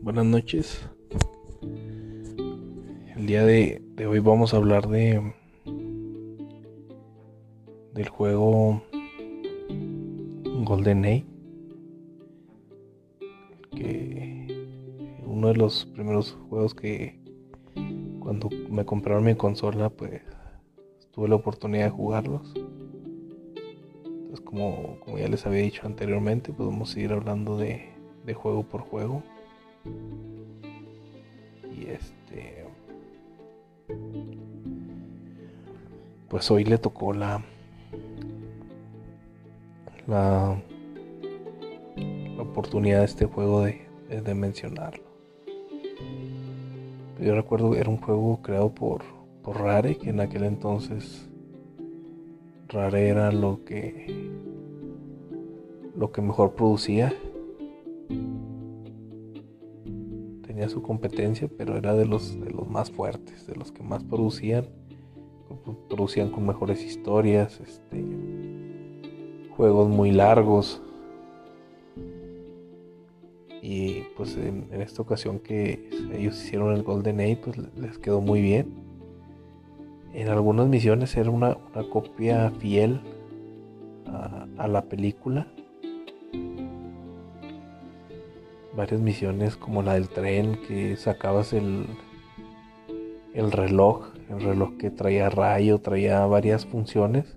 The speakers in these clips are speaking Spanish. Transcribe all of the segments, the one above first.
Buenas noches. El día de, hoy vamos a hablar de del juego GoldenEye que uno de los primeros juegos que cuando me compraron mi consola pues tuve la oportunidad de jugarlos entonces como, como ya les había dicho anteriormente pues vamos a ir hablando de de juego por juego. Y este. Pues hoy le tocó la. La. La oportunidad de este juego de, de mencionarlo. Yo recuerdo que era un juego creado por, por Rare, que en aquel entonces Rare era lo que lo que mejor producía tenía su competencia, pero era de los, de los más fuertes, de los que más producían, producían con mejores historias, este, juegos muy largos. Y pues en, esta ocasión que ellos hicieron el Golden Age, pues les quedó muy bien. En algunas misiones era una, copia fiel a la película varias misiones como la del tren que sacabas el, el reloj, el reloj que traía rayo, traía varias funciones.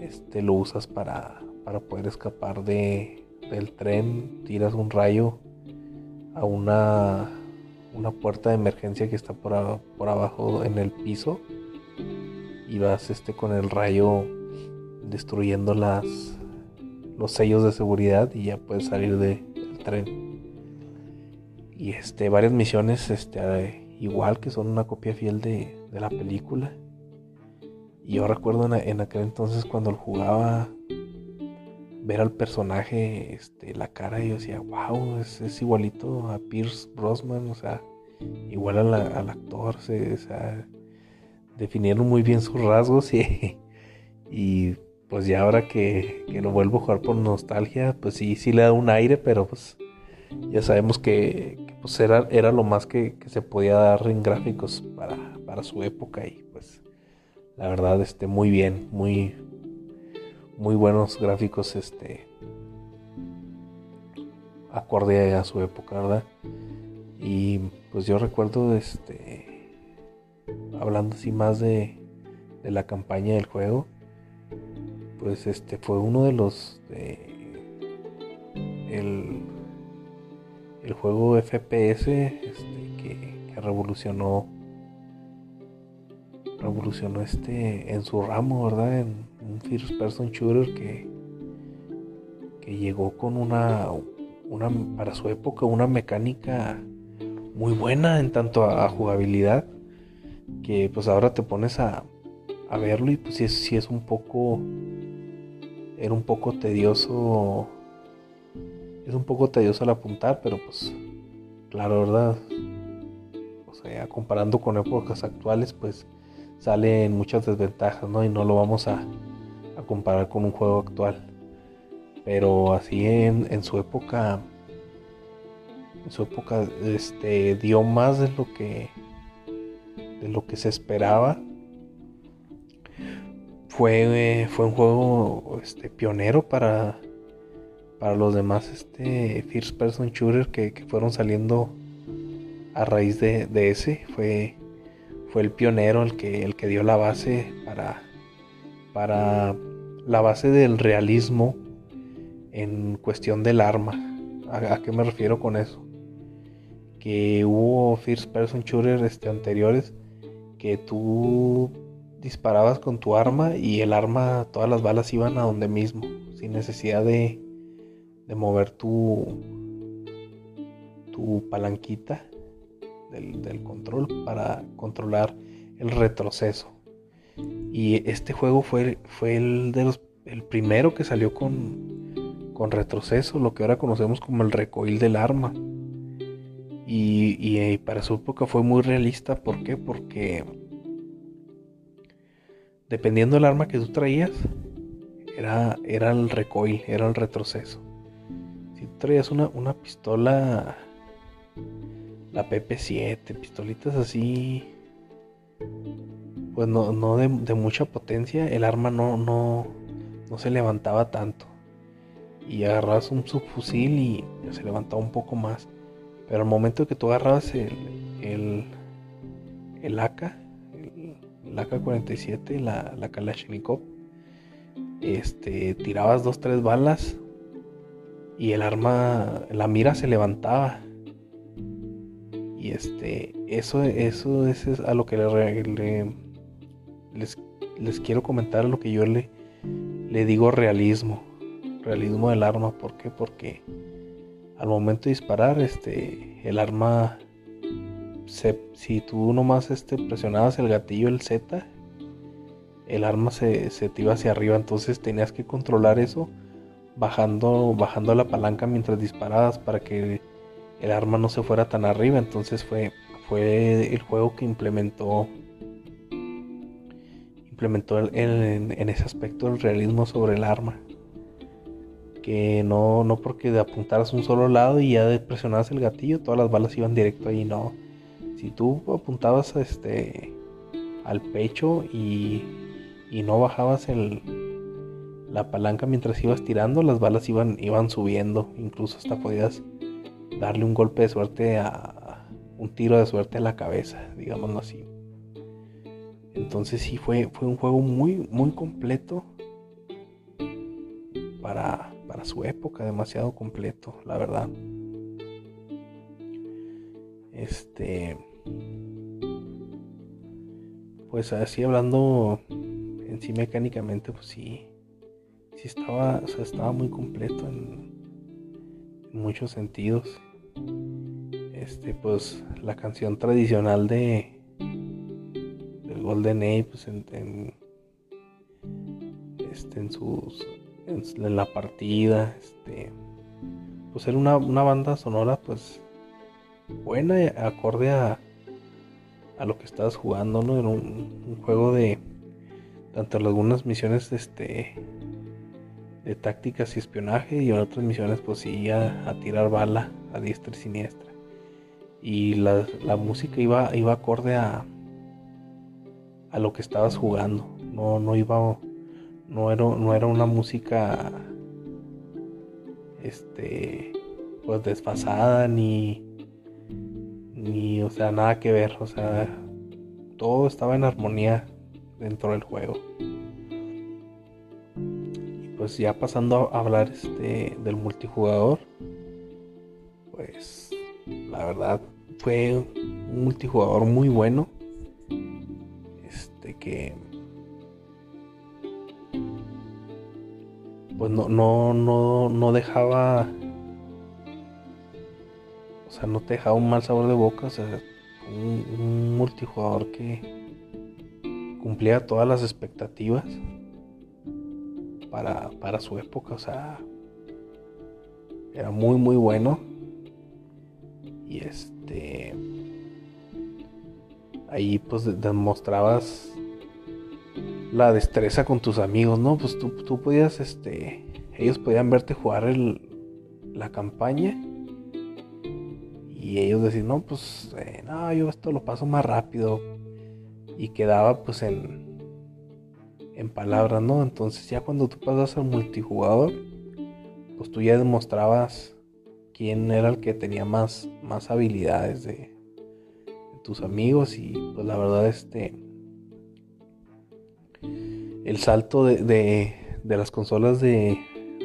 Este lo usas para, para poder escapar de, del tren, tiras un rayo a una, una puerta de emergencia que está por, por abajo en el piso y vas este con el rayo destruyendo las los sellos de seguridad y ya puedes salir de, tren. Y este, varias misiones este, igual que son una copia fiel de, la película. Y yo recuerdo en, aquel entonces cuando jugaba, ver al personaje, este, la cara, y yo decía, wow, es, igualito a Pierce Brosnan, o sea, igual al actor, se, o sea, definieron muy bien sus rasgos y pues ya ahora que, que, lo vuelvo a jugar por nostalgia, pues sí, sí le da un aire, pero pues ya sabemos que, pues era, era, lo más que, se podía dar en gráficos para, para, su época y pues la verdad este muy bien, muy muy buenos gráficos este acorde a su época, ¿verdad? Y pues yo recuerdo este hablando así más de, de la campaña del juego pues este fue uno de los el, el juego FPS este, que, revolucionó revolucionó este en su ramo verdad en un first person shooter que que llegó con una una para su época una mecánica muy buena en tanto a, jugabilidad que pues ahora te pones a, a verlo y pues sí es un poco era un poco tedioso. Es un poco tedioso al apuntar, pero pues, claro, ¿verdad? O sea, comparando con épocas actuales, pues salen muchas desventajas, ¿no? Y no lo vamos a, a comparar con un juego actual. Pero así en, en su época, en su época, este, dio más de lo que, de lo que se esperaba fue, fue un juego este, pionero para, para los demás este, first person shooter que, fueron saliendo a raíz de, ese. Fue, fue el pionero el que, el que dio la base para, para la base del realismo en cuestión del arma. ¿A, qué me refiero con eso? Que hubo first person shooter este, anteriores que tú disparabas con tu arma y el arma, todas las balas iban a donde mismo, sin necesidad de, de mover tu, tu palanquita del, control para controlar el retroceso. Y este juego fue, fue el, de los, el primero que salió con, con retroceso, lo que ahora conocemos como el recoil del arma. Y, y, y, para su época fue muy realista. ¿Por qué? Porque dependiendo del arma que tú traías, era, era el recoil, era el retroceso. Si traías una, una pistola, la PP7, pistolitas así, pues no, no de, mucha potencia, el arma no, no, no se levantaba tanto. Y agarrabas un subfusil y se levantaba un poco más. Pero al momento que tú agarrabas el, el, el AK, el, AK-47, la, la Kalashnikov, este, tirabas dos, tres balas y el arma, la mira se levantaba. Y este, eso, eso, es a lo que le, les, les, quiero comentar, lo que yo le, le digo realismo, realismo del arma. ¿Por qué? Porque al momento de disparar, este, el arma, si tú nomás este, presionabas el gatillo, el Z, el arma se, se te iba hacia arriba, entonces tenías que controlar eso bajando, bajando la palanca mientras disparabas para que el arma no se fuera tan arriba. Entonces fue, fue el juego que implementó implementó en, ese aspecto el realismo sobre el arma. Que no, no porque de apuntaras un solo lado y ya presionabas el gatillo, todas las balas iban directo ahí, no. Si tú apuntabas este al pecho y, y no bajabas el, la palanca mientras ibas tirando, las balas iban, iban subiendo, incluso hasta podías darle un golpe de suerte a un tiro de suerte a la cabeza, digámoslo así. Entonces sí fue, fue un juego muy, muy completo para, para su época, demasiado completo, la verdad. Este. Pues así hablando en sí mecánicamente, pues sí estaba, estaba muy completo en, muchos sentidos. Este, pues la canción tradicional de del Golden Age, pues en, este, en sus en, la partida, este, pues era una, banda sonora, pues buena, acorde a, a lo que estabas jugando, ¿no? Era un, juego de tanto algunas misiones, este, de tácticas y espionaje y en otras misiones pues sí a, tirar bala a diestra y siniestra. Y la, música iba, iba acorde a, a lo que estabas jugando. No, no iba, no era, no era una música este pues desfasada ni ni o sea nada que ver o sea todo estaba en armonía dentro del juego pues ya pasando a hablar este, del multijugador, pues la verdad fue un multijugador muy bueno. Este que pues no, no, no, no dejaba. O sea, no te dejaba un mal sabor de boca. O sea, un, multijugador que cumplía todas las expectativas para, su época, o sea, era muy, muy bueno. Y este, ahí pues demostrabas la destreza con tus amigos, ¿no? Pues tú, tú podías, este, ellos podían verte jugar la campaña y ellos decían, no, pues, eh, no, yo esto lo paso más rápido. Y quedaba pues en, en palabras, ¿no? Entonces ya cuando tú pasas al multijugador, pues tú ya demostrabas quién era el que tenía más, más habilidades de, tus amigos y pues la verdad este el salto de, de, las consolas de,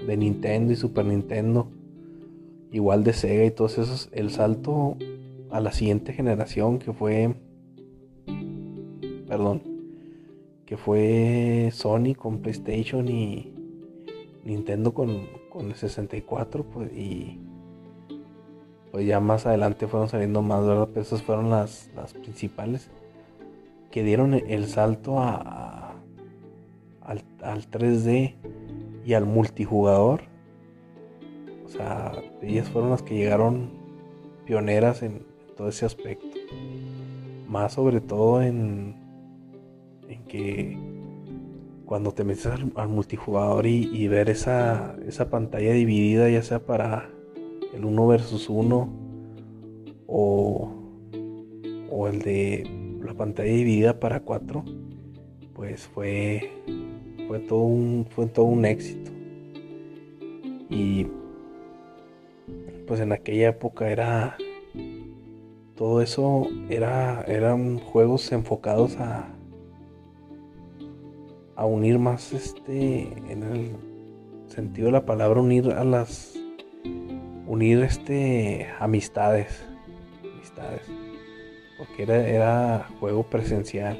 de, Nintendo y Super Nintendo igual de Sega y todos esos el salto a la siguiente generación que fue perdón que fue Sony con PlayStation y Nintendo con, con el 64, pues, y pues ya más adelante fueron saliendo más, ¿verdad? Pero esas fueron las, las principales que dieron el salto a, al, 3D y al multijugador. O sea, ellas fueron las que llegaron pioneras en todo ese aspecto. Más sobre todo en en que cuando te metes al, multijugador y, ver esa, esa, pantalla dividida, ya sea para, el uno versus uno o, o el de la pantalla dividida para cuatro, pues fue, fue, todo un, fue todo un éxito. Y pues en aquella época era todo eso era eran juegos enfocados a a unir más este en el sentido de la palabra unir a las unir este amistades amistades porque era, era juego presencial.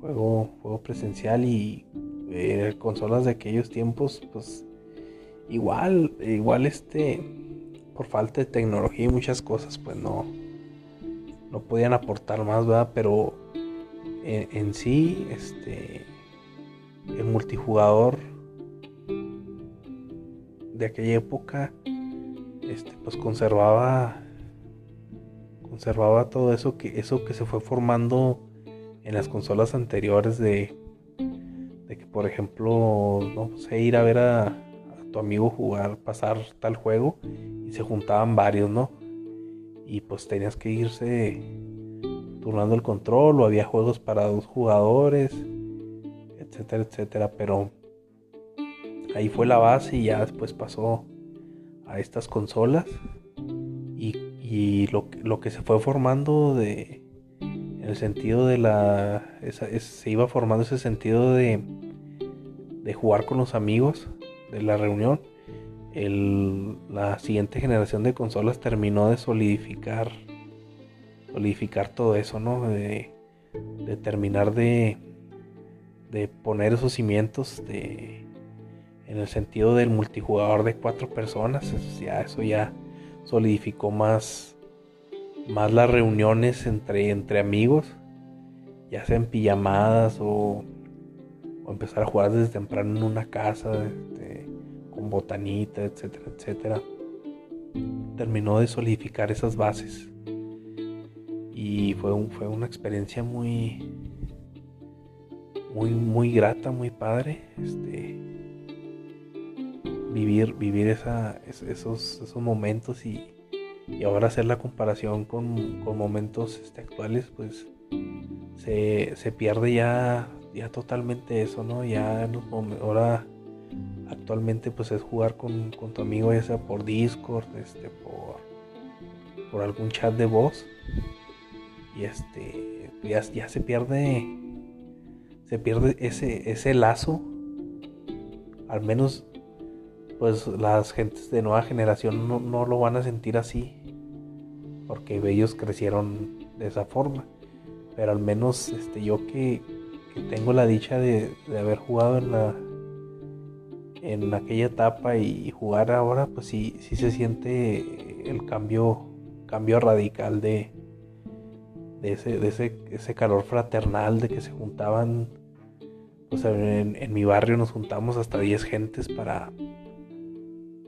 Juego juego presencial y eh, consolas de aquellos tiempos pues igual igual este por falta de tecnología y muchas cosas, pues no, no podían aportar más, ¿verdad? Pero en, sí, este, el multijugador de aquella época, este, pues conservaba, conservaba todo eso que, eso que se fue formando en las consolas anteriores de, de que, por ejemplo, no sé, ir a ver a tu amigo jugar, pasar tal juego se juntaban varios, ¿no? Y pues tenías que irse turnando el control o había juegos para dos jugadores, etcétera, etcétera. Pero ahí fue la base y ya después pasó a estas consolas y, lo, lo, que se fue formando de en el sentido de la se iba formando ese sentido de de jugar con los amigos de la reunión la siguiente generación de consolas terminó de solidificar solidificar todo eso, ¿no? De, terminar de, de poner esos cimientos de, en el sentido del multijugador de cuatro personas. ya, eso ya solidificó más, más las reuniones entre, entre amigos, ya sean pijamadas o, o empezar a jugar desde temprano en una casa. Con botanita, etcétera, etcétera, terminó de solidificar esas bases. Y fue, fue una experiencia muy, muy, muy grata, muy padre. Este, vivir, vivir esa, esos, esos momentos y, y, ahora hacer la comparación con, con momentos este, actuales, pues se, se, pierde ya, ya totalmente eso, ¿no? Ya ahora actualmente pues es jugar con, tu amigo ya sea por Discord, este, por, por algún chat de voz. Y este ya, ya se pierde se pierde ese, ese lazo. Al menos pues las gentes de nueva generación no, lo van a sentir así. Porque ellos crecieron de esa forma. Pero al menos este, yo que, tengo la dicha de haber jugado en la, en aquella etapa y jugar ahora, pues sí, sí se siente el cambio, cambio radical de, ese, de ese, ese calor fraternal, de que se juntaban, pues en, mi barrio nos juntamos hasta 10 gentes para,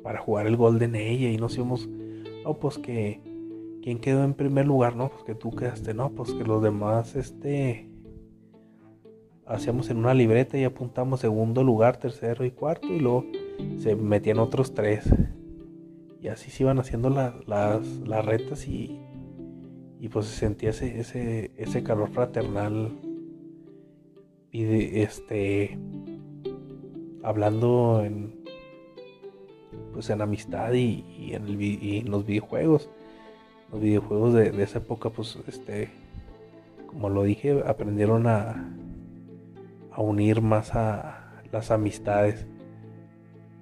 para jugar el Golden Age y nos íbamos, no, pues que, ¿quién quedó en primer lugar? No, pues que tú quedaste, no, pues que los demás, este, hacíamos en una libreta y apuntamos segundo lugar, tercero y cuarto y luego se metían otros tres. Y así se iban haciendo las, las retas y, y pues se sentía ese, ese, ese calor fraternal y de, este hablando en pues en amistad y, en, el, y los videojuegos los videojuegos de, de, esa época pues este como lo dije aprendieron a, a unir más a las amistades.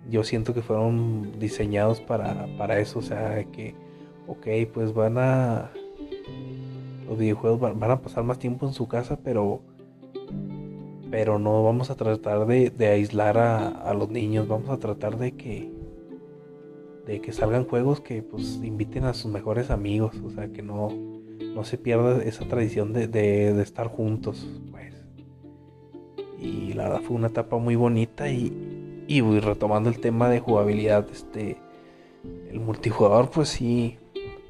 Yo siento que fueron diseñados para, para eso, o sea, que, ok, pues van a... Los videojuegos van, a pasar más tiempo en su casa, pero pero no vamos a tratar de, aislar a, los niños, vamos a tratar de que de que salgan juegos que pues inviten a sus mejores amigos, o sea que no, no se pierda esa tradición de, de estar juntos. Y la verdad fue una etapa muy bonita y, y retomando el tema de jugabilidad, este, el multijugador pues sí,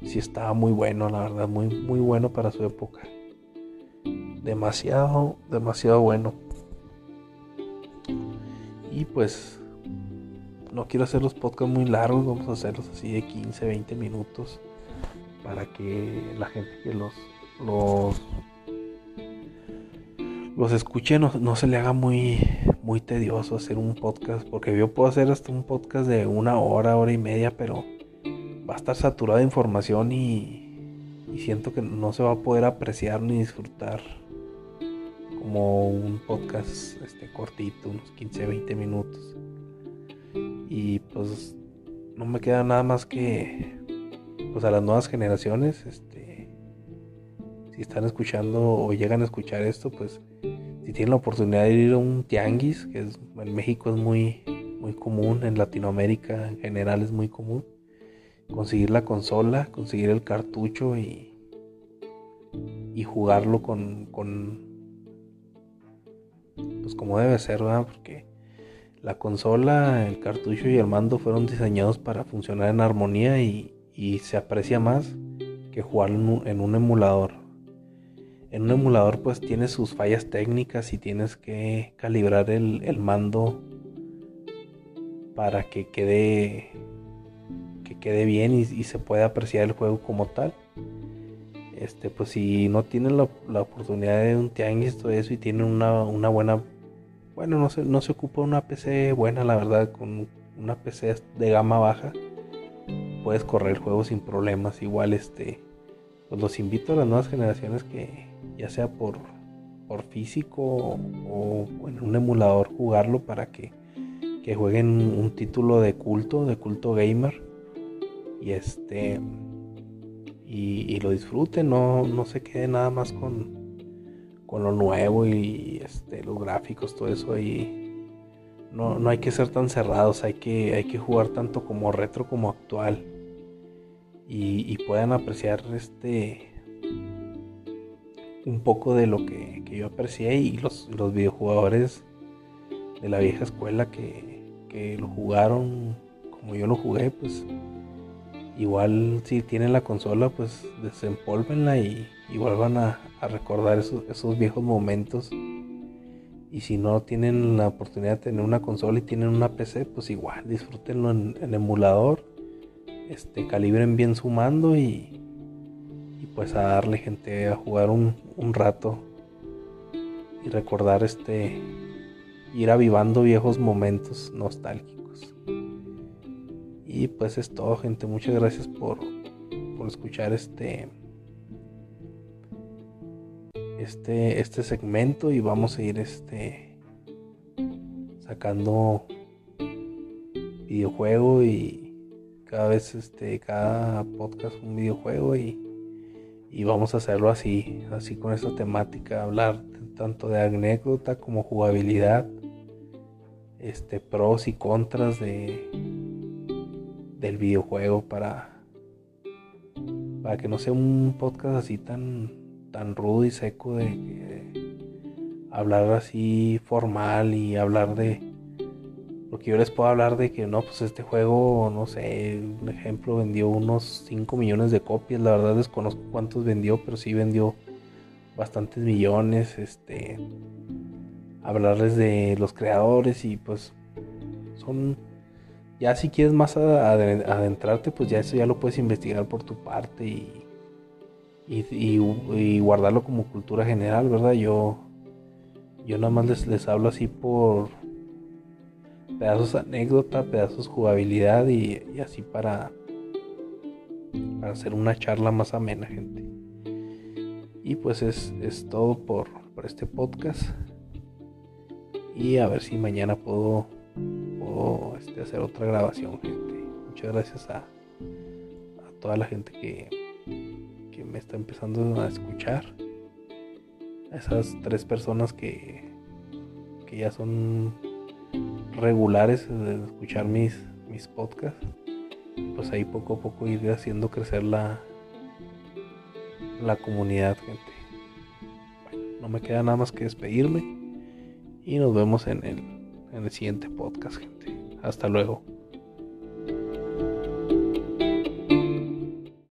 sí estaba muy bueno, la verdad, muy, muy bueno para su época. Demasiado, demasiado bueno. Y pues no quiero hacer los podcasts muy largos, vamos a hacerlos así de 15, 20 minutos para que la gente que los los los escuche no, no, se le haga muy muy tedioso hacer un podcast porque yo puedo hacer hasta un podcast de una hora hora y media pero va a estar saturado de información y, y siento que no se va a poder apreciar ni disfrutar como un podcast este cortito unos 15 20 minutos. Y pues no me queda nada más que pues a las nuevas generaciones, este, si están escuchando o llegan a escuchar esto, pues si tienen la oportunidad de ir a un tianguis, que en México es muy, muy común, en Latinoamérica en general es muy común, conseguir la consola, conseguir el cartucho y, y jugarlo con, con, pues como debe ser, ¿verdad? Porque la consola, el cartucho y el mando fueron diseñados para funcionar en armonía y, y se aprecia más que jugar en un, emulador. En un emulador pues tienes sus fallas técnicas y tienes que calibrar el, mando para que quede que quede bien y, se pueda apreciar el juego como tal. Este, pues si no tienen la, oportunidad de un tianguis todo eso y tienen una, una buena bueno no se, no se ocupa una PC buena la verdad con una PC de gama baja puedes correr el juego sin problemas. Igual este, pues los invito a las nuevas generaciones que ya sea por, por físico o, en un emulador jugarlo para que, que jueguen un título de culto, de culto gamer. Y este y, lo disfruten, no, no se quede nada más con, con lo nuevo y este, los gráficos, todo eso ahí no, no, hay que ser tan cerrados, hay que, hay que jugar tanto como retro como actual. Y, puedan apreciar este un poco de lo que, yo aprecié y los, los, videojugadores de la vieja escuela que, que, lo jugaron como yo lo jugué, pues igual si tienen la consola, pues desempólvenla y, y vuelvan a, recordar esos, esos viejos momentos y si no tienen la oportunidad de tener una consola y tienen una PC, pues igual disfrútenlo en, emulador. Este, calibren bien su mando y, pues a darle gente a jugar un, rato y recordar este ir avivando viejos momentos nostálgicos. Y pues es todo, gente. Muchas gracias por, por escuchar este este, este segmento y vamos a ir este, sacando videojuego y cada vez este, cada podcast un videojuego y, y vamos a hacerlo así, así con esta temática, hablar tanto de anécdota como jugabilidad, este, pros y contras de, del videojuego para, para que no sea un podcast así tan tan rudo y seco de, hablar así formal y hablar de porque yo les puedo hablar de que no pues este juego no sé un ejemplo vendió unos 5 millones de copias la verdad desconozco cuántos vendió pero sí vendió bastantes millones este hablarles de los creadores y pues son ya si quieres más adentrarte pues ya eso ya lo puedes investigar por tu parte y y, guardarlo como cultura general, ¿verdad? Yo, yo nada más les, les hablo así por pedazos anécdota, pedazos jugabilidad y, así para, para hacer una charla más amena, gente. Y pues es, todo por, por, este podcast. Y a ver si mañana puedo, este, hacer otra grabación, gente. Muchas gracias a, a toda la gente que, me está empezando a escuchar. esas tres personas que, que ya son regulares de escuchar mis, mis podcasts. Pues ahí poco a poco ir haciendo crecer la, la comunidad, gente. Bueno, no me queda nada más que despedirme. Y nos vemos en el, en el siguiente podcast, gente. Hasta luego.